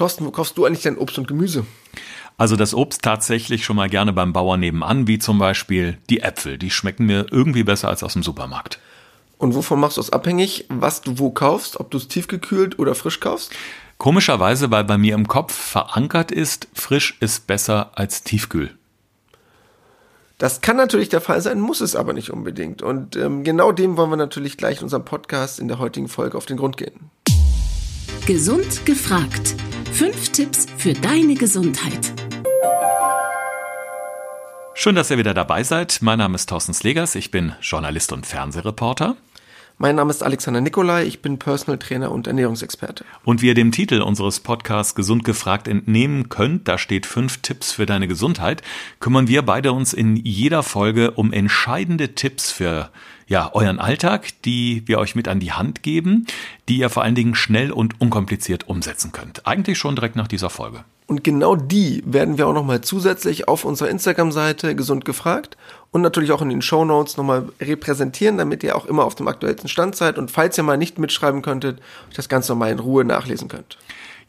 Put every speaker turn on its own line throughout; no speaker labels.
Thorsten, wo kaufst du eigentlich dein Obst und Gemüse?
Also das Obst tatsächlich schon mal gerne beim Bauern nebenan, wie zum Beispiel die Äpfel. Die schmecken mir irgendwie besser als aus dem Supermarkt.
Und wovon machst du es abhängig, was du wo kaufst, ob du es tiefgekühlt oder frisch kaufst?
Komischerweise, weil bei mir im Kopf verankert ist, frisch ist besser als tiefkühl.
Das kann natürlich der Fall sein, muss es aber nicht unbedingt. Und ähm, genau dem wollen wir natürlich gleich in unserem Podcast in der heutigen Folge auf den Grund gehen.
Gesund gefragt. Fünf Tipps für deine Gesundheit.
Schön, dass ihr wieder dabei seid. Mein Name ist Thorsten Slegers. Ich bin Journalist und Fernsehreporter.
Mein Name ist Alexander Nikolai, ich bin Personal Trainer und Ernährungsexperte.
Und wie ihr dem Titel unseres Podcasts Gesund gefragt entnehmen könnt, da steht fünf Tipps für deine Gesundheit, kümmern wir beide uns in jeder Folge um entscheidende Tipps für ja, euren Alltag, die wir euch mit an die Hand geben, die ihr vor allen Dingen schnell und unkompliziert umsetzen könnt. Eigentlich schon direkt nach dieser Folge.
Und genau die werden wir auch nochmal zusätzlich auf unserer Instagram-Seite gesund gefragt und natürlich auch in den Show Notes nochmal repräsentieren, damit ihr auch immer auf dem aktuellsten Stand seid und falls ihr mal nicht mitschreiben könntet, euch das Ganze nochmal in Ruhe nachlesen könnt.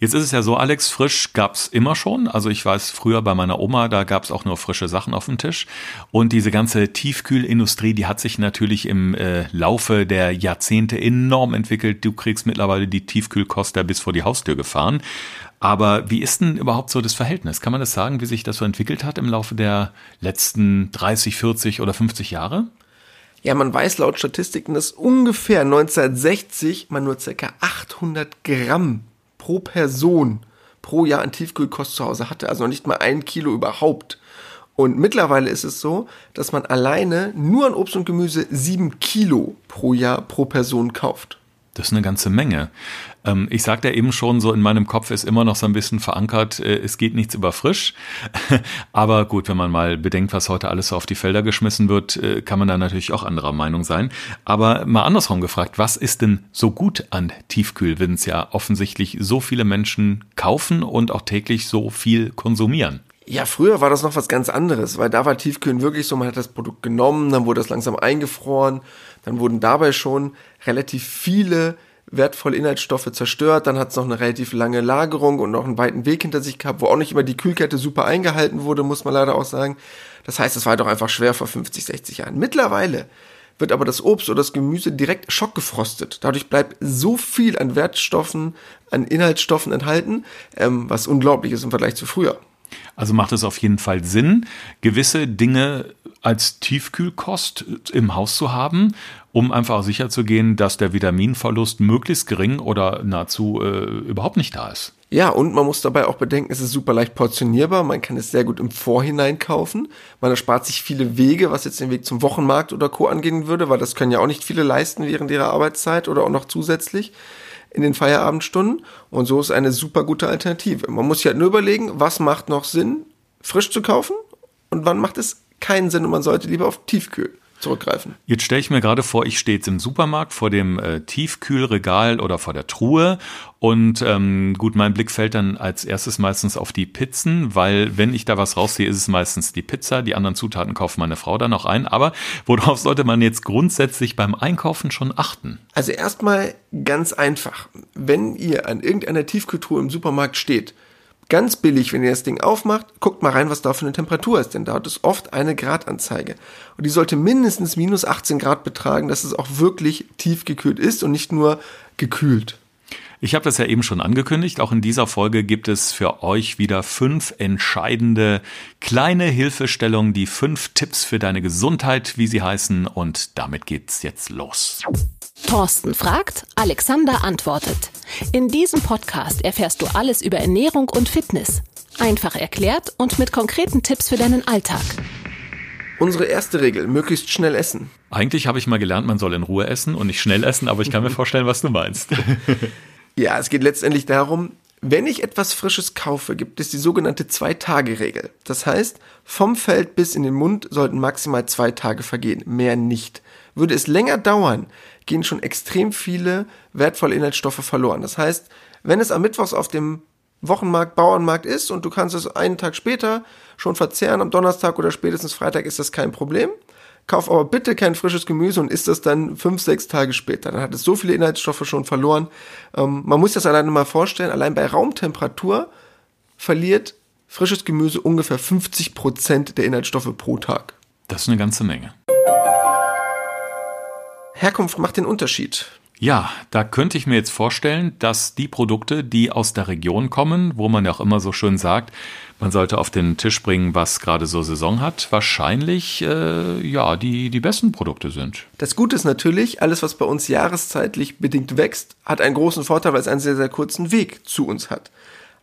Jetzt ist es ja so, Alex, frisch gab's immer schon. Also ich weiß, früher bei meiner Oma, da gab's auch nur frische Sachen auf dem Tisch. Und diese ganze Tiefkühlindustrie, die hat sich natürlich im äh, Laufe der Jahrzehnte enorm entwickelt. Du kriegst mittlerweile die Tiefkühlkost da bis vor die Haustür gefahren. Aber wie ist denn überhaupt so das Verhältnis? Kann man das sagen, wie sich das so entwickelt hat im Laufe der letzten 30, 40 oder 50 Jahre?
Ja, man weiß laut Statistiken, dass ungefähr 1960 man nur ca. 800 Gramm pro Person pro Jahr an Tiefkühlkost zu Hause hatte, also noch nicht mal ein Kilo überhaupt. Und mittlerweile ist es so, dass man alleine nur an Obst und Gemüse sieben Kilo pro Jahr pro Person kauft.
Das ist eine ganze Menge. Ähm, ich sagte ja eben schon, so in meinem Kopf ist immer noch so ein bisschen verankert, äh, es geht nichts über frisch. Aber gut, wenn man mal bedenkt, was heute alles so auf die Felder geschmissen wird, äh, kann man da natürlich auch anderer Meinung sein. Aber mal andersrum gefragt, was ist denn so gut an Tiefkühl, wenn es ja offensichtlich so viele Menschen kaufen und auch täglich so viel konsumieren?
Ja, früher war das noch was ganz anderes, weil da war Tiefkühlen wirklich so, man hat das Produkt genommen, dann wurde es langsam eingefroren, dann wurden dabei schon relativ viele wertvolle Inhaltsstoffe zerstört, dann hat es noch eine relativ lange Lagerung und noch einen weiten Weg hinter sich gehabt, wo auch nicht immer die Kühlkette super eingehalten wurde, muss man leider auch sagen. Das heißt, es war doch einfach schwer vor 50, 60 Jahren. Mittlerweile wird aber das Obst oder das Gemüse direkt schockgefrostet. Dadurch bleibt so viel an Wertstoffen, an Inhaltsstoffen enthalten, ähm, was unglaublich ist im Vergleich zu früher.
Also macht es auf jeden Fall Sinn, gewisse Dinge als Tiefkühlkost im Haus zu haben, um einfach sicherzugehen, dass der Vitaminverlust möglichst gering oder nahezu äh, überhaupt nicht da ist.
Ja, und man muss dabei auch bedenken, es ist super leicht portionierbar, man kann es sehr gut im Vorhinein kaufen, man erspart sich viele Wege, was jetzt den Weg zum Wochenmarkt oder Co. angehen würde, weil das können ja auch nicht viele leisten während ihrer Arbeitszeit oder auch noch zusätzlich in den Feierabendstunden. Und so ist eine super gute Alternative. Man muss sich halt nur überlegen, was macht noch Sinn, frisch zu kaufen? Und wann macht es keinen Sinn und man sollte lieber auf Tiefkühl zurückgreifen.
Jetzt stelle ich mir gerade vor, ich stehe jetzt im Supermarkt vor dem äh, Tiefkühlregal oder vor der Truhe und ähm, gut, mein Blick fällt dann als erstes meistens auf die Pizzen, weil wenn ich da was rausziehe, ist es meistens die Pizza. Die anderen Zutaten kauft meine Frau dann noch ein. Aber worauf sollte man jetzt grundsätzlich beim Einkaufen schon achten?
Also erstmal ganz einfach. Wenn ihr an irgendeiner Tiefkühltruhe im Supermarkt steht, Ganz billig, wenn ihr das Ding aufmacht, guckt mal rein, was da für eine Temperatur ist, denn da hat es oft eine Gradanzeige. Und die sollte mindestens minus 18 Grad betragen, dass es auch wirklich tief gekühlt ist und nicht nur gekühlt.
Ich habe das ja eben schon angekündigt. Auch in dieser Folge gibt es für euch wieder fünf entscheidende kleine Hilfestellungen, die fünf Tipps für deine Gesundheit, wie sie heißen. Und damit geht's jetzt los.
Thorsten fragt, Alexander antwortet. In diesem Podcast erfährst du alles über Ernährung und Fitness. Einfach erklärt und mit konkreten Tipps für deinen Alltag.
Unsere erste Regel, möglichst schnell essen.
Eigentlich habe ich mal gelernt, man soll in Ruhe essen und nicht schnell essen, aber ich kann mir vorstellen, was du meinst.
ja, es geht letztendlich darum, wenn ich etwas Frisches kaufe, gibt es die sogenannte Zwei-Tage-Regel. Das heißt, vom Feld bis in den Mund sollten maximal zwei Tage vergehen, mehr nicht. Würde es länger dauern, gehen schon extrem viele wertvolle Inhaltsstoffe verloren. Das heißt, wenn es am Mittwochs auf dem Wochenmarkt, Bauernmarkt ist und du kannst es einen Tag später schon verzehren, am Donnerstag oder spätestens Freitag ist das kein Problem. Kauf aber bitte kein frisches Gemüse und isst das dann fünf, sechs Tage später. Dann hat es so viele Inhaltsstoffe schon verloren. Ähm, man muss das alleine mal vorstellen, allein bei Raumtemperatur verliert frisches Gemüse ungefähr 50 Prozent der Inhaltsstoffe pro Tag.
Das ist eine ganze Menge.
Herkunft macht den Unterschied.
Ja, da könnte ich mir jetzt vorstellen, dass die Produkte, die aus der Region kommen, wo man ja auch immer so schön sagt, man sollte auf den Tisch bringen, was gerade so Saison hat, wahrscheinlich äh, ja die, die besten Produkte sind.
Das Gute ist natürlich, alles, was bei uns jahreszeitlich bedingt wächst, hat einen großen Vorteil, weil es einen sehr, sehr kurzen Weg zu uns hat.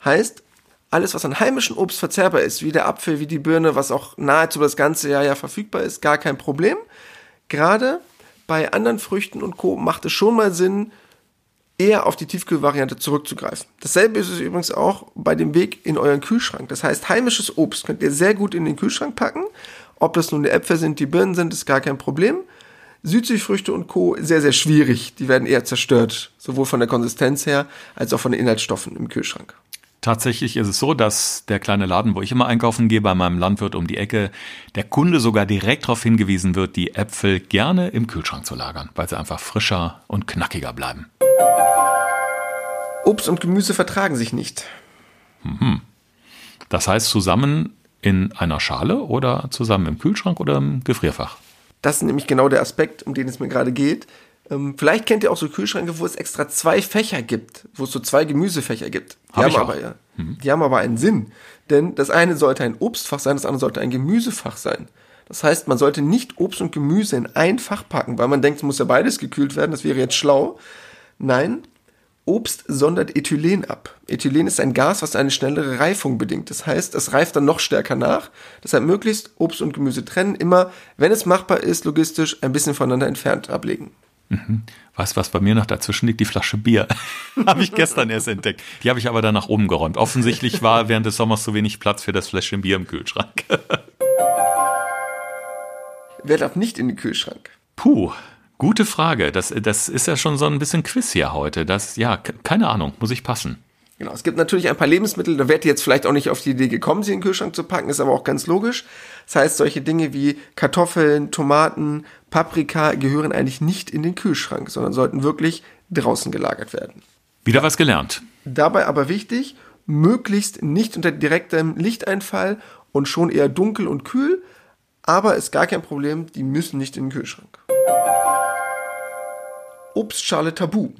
Heißt, alles, was an heimischem Obst verzehrbar ist, wie der Apfel, wie die Birne, was auch nahezu das ganze Jahr ja verfügbar ist, gar kein Problem. Gerade bei anderen Früchten und Co. macht es schon mal Sinn, eher auf die Tiefkühlvariante zurückzugreifen. Dasselbe ist es übrigens auch bei dem Weg in euren Kühlschrank. Das heißt, heimisches Obst könnt ihr sehr gut in den Kühlschrank packen. Ob das nun die Äpfel sind, die Birnen sind, ist gar kein Problem. Südseefrüchte und Co. sehr, sehr schwierig. Die werden eher zerstört, sowohl von der Konsistenz her als auch von den Inhaltsstoffen im Kühlschrank.
Tatsächlich ist es so, dass der kleine Laden, wo ich immer einkaufen gehe, bei meinem Landwirt um die Ecke, der Kunde sogar direkt darauf hingewiesen wird, die Äpfel gerne im Kühlschrank zu lagern, weil sie einfach frischer und knackiger bleiben.
Obst und Gemüse vertragen sich nicht.
Mhm. Das heißt zusammen in einer Schale oder zusammen im Kühlschrank oder im Gefrierfach?
Das ist nämlich genau der Aspekt, um den es mir gerade geht. Ähm, vielleicht kennt ihr auch so Kühlschränke, wo es extra zwei Fächer gibt, wo es so zwei Gemüsefächer gibt. Die,
Hab
haben, aber, ja, die haben aber einen Sinn. Denn das eine sollte ein Obstfach sein, das andere sollte ein Gemüsefach sein. Das heißt, man sollte nicht Obst und Gemüse in ein Fach packen, weil man denkt, es muss ja beides gekühlt werden, das wäre jetzt schlau. Nein, Obst sondert Ethylen ab. Ethylen ist ein Gas, was eine schnellere Reifung bedingt. Das heißt, es reift dann noch stärker nach. Deshalb möglichst Obst und Gemüse trennen, immer, wenn es machbar ist, logistisch ein bisschen voneinander entfernt ablegen.
Weißt du, was bei mir noch dazwischen liegt? Die Flasche Bier. habe ich gestern erst entdeckt. Die habe ich aber dann nach oben geräumt. Offensichtlich war während des Sommers zu wenig Platz für das Fläschchen Bier im Kühlschrank.
Wer darf nicht in den Kühlschrank?
Puh, gute Frage. Das, das ist ja schon so ein bisschen Quiz hier heute. Das, ja, ke- keine Ahnung, muss ich passen.
Genau, es gibt natürlich ein paar Lebensmittel, da werdet ihr jetzt vielleicht auch nicht auf die Idee gekommen, sie in den Kühlschrank zu packen, ist aber auch ganz logisch. Das heißt, solche Dinge wie Kartoffeln, Tomaten, Paprika gehören eigentlich nicht in den Kühlschrank, sondern sollten wirklich draußen gelagert werden.
Wieder was gelernt.
Dabei aber wichtig, möglichst nicht unter direktem Lichteinfall und schon eher dunkel und kühl, aber ist gar kein Problem, die müssen nicht in den Kühlschrank. Obstschale tabu.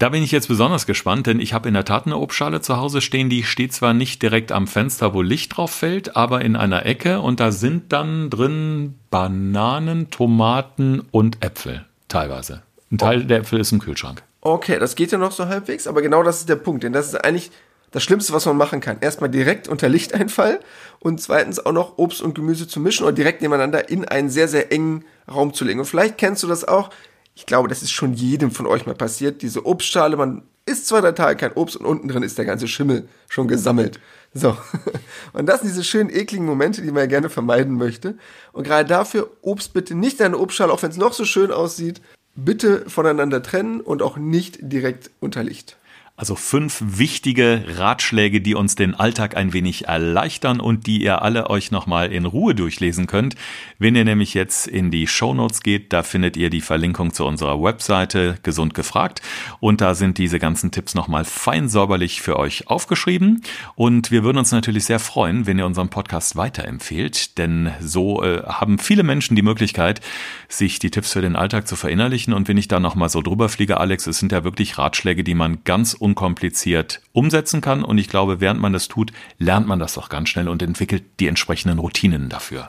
Da bin ich jetzt besonders gespannt, denn ich habe in der Tat eine Obstschale zu Hause stehen, die steht zwar nicht direkt am Fenster, wo Licht drauf fällt, aber in einer Ecke und da sind dann drin Bananen, Tomaten und Äpfel teilweise. Ein Teil der Äpfel ist im Kühlschrank.
Okay, das geht ja noch so halbwegs, aber genau das ist der Punkt, denn das ist eigentlich das Schlimmste, was man machen kann. Erstmal direkt unter Lichteinfall und zweitens auch noch Obst und Gemüse zu mischen oder direkt nebeneinander in einen sehr, sehr engen Raum zu legen. Und vielleicht kennst du das auch. Ich glaube, das ist schon jedem von euch mal passiert. Diese Obstschale, man isst zwei, drei Tage kein Obst und unten drin ist der ganze Schimmel schon gesammelt. So. Und das sind diese schönen, ekligen Momente, die man ja gerne vermeiden möchte. Und gerade dafür Obst bitte nicht in eine Obstschale, auch wenn es noch so schön aussieht, bitte voneinander trennen und auch nicht direkt unter Licht.
Also fünf wichtige Ratschläge, die uns den Alltag ein wenig erleichtern und die ihr alle euch nochmal in Ruhe durchlesen könnt. Wenn ihr nämlich jetzt in die Shownotes geht, da findet ihr die Verlinkung zu unserer Webseite Gesund gefragt. Und da sind diese ganzen Tipps nochmal fein säuberlich für euch aufgeschrieben. Und wir würden uns natürlich sehr freuen, wenn ihr unseren Podcast weiterempfehlt, denn so äh, haben viele Menschen die Möglichkeit, sich die Tipps für den Alltag zu verinnerlichen. Und wenn ich da nochmal so drüber fliege, Alex, es sind ja wirklich Ratschläge, die man ganz unkompliziert umsetzen kann. Und ich glaube, während man das tut, lernt man das auch ganz schnell und entwickelt die entsprechenden Routinen dafür.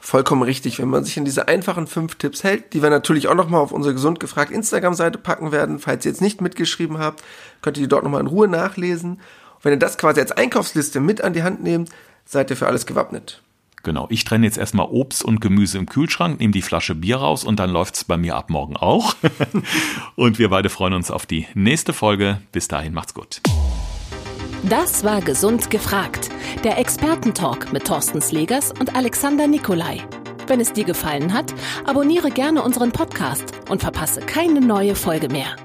Vollkommen richtig, wenn man sich an diese einfachen fünf Tipps hält, die wir natürlich auch nochmal auf unsere gesund gefragt Instagram-Seite packen werden. Falls ihr jetzt nicht mitgeschrieben habt, könnt ihr die dort nochmal in Ruhe nachlesen. Und wenn ihr das quasi als Einkaufsliste mit an die Hand nehmt, seid ihr für alles gewappnet.
Genau, ich trenne jetzt erstmal Obst und Gemüse im Kühlschrank, nehme die Flasche Bier raus und dann läuft's bei mir ab morgen auch. und wir beide freuen uns auf die nächste Folge. Bis dahin, macht's gut.
Das war Gesund gefragt. Der Expertentalk mit Thorsten Slegers und Alexander Nikolai. Wenn es dir gefallen hat, abonniere gerne unseren Podcast und verpasse keine neue Folge mehr.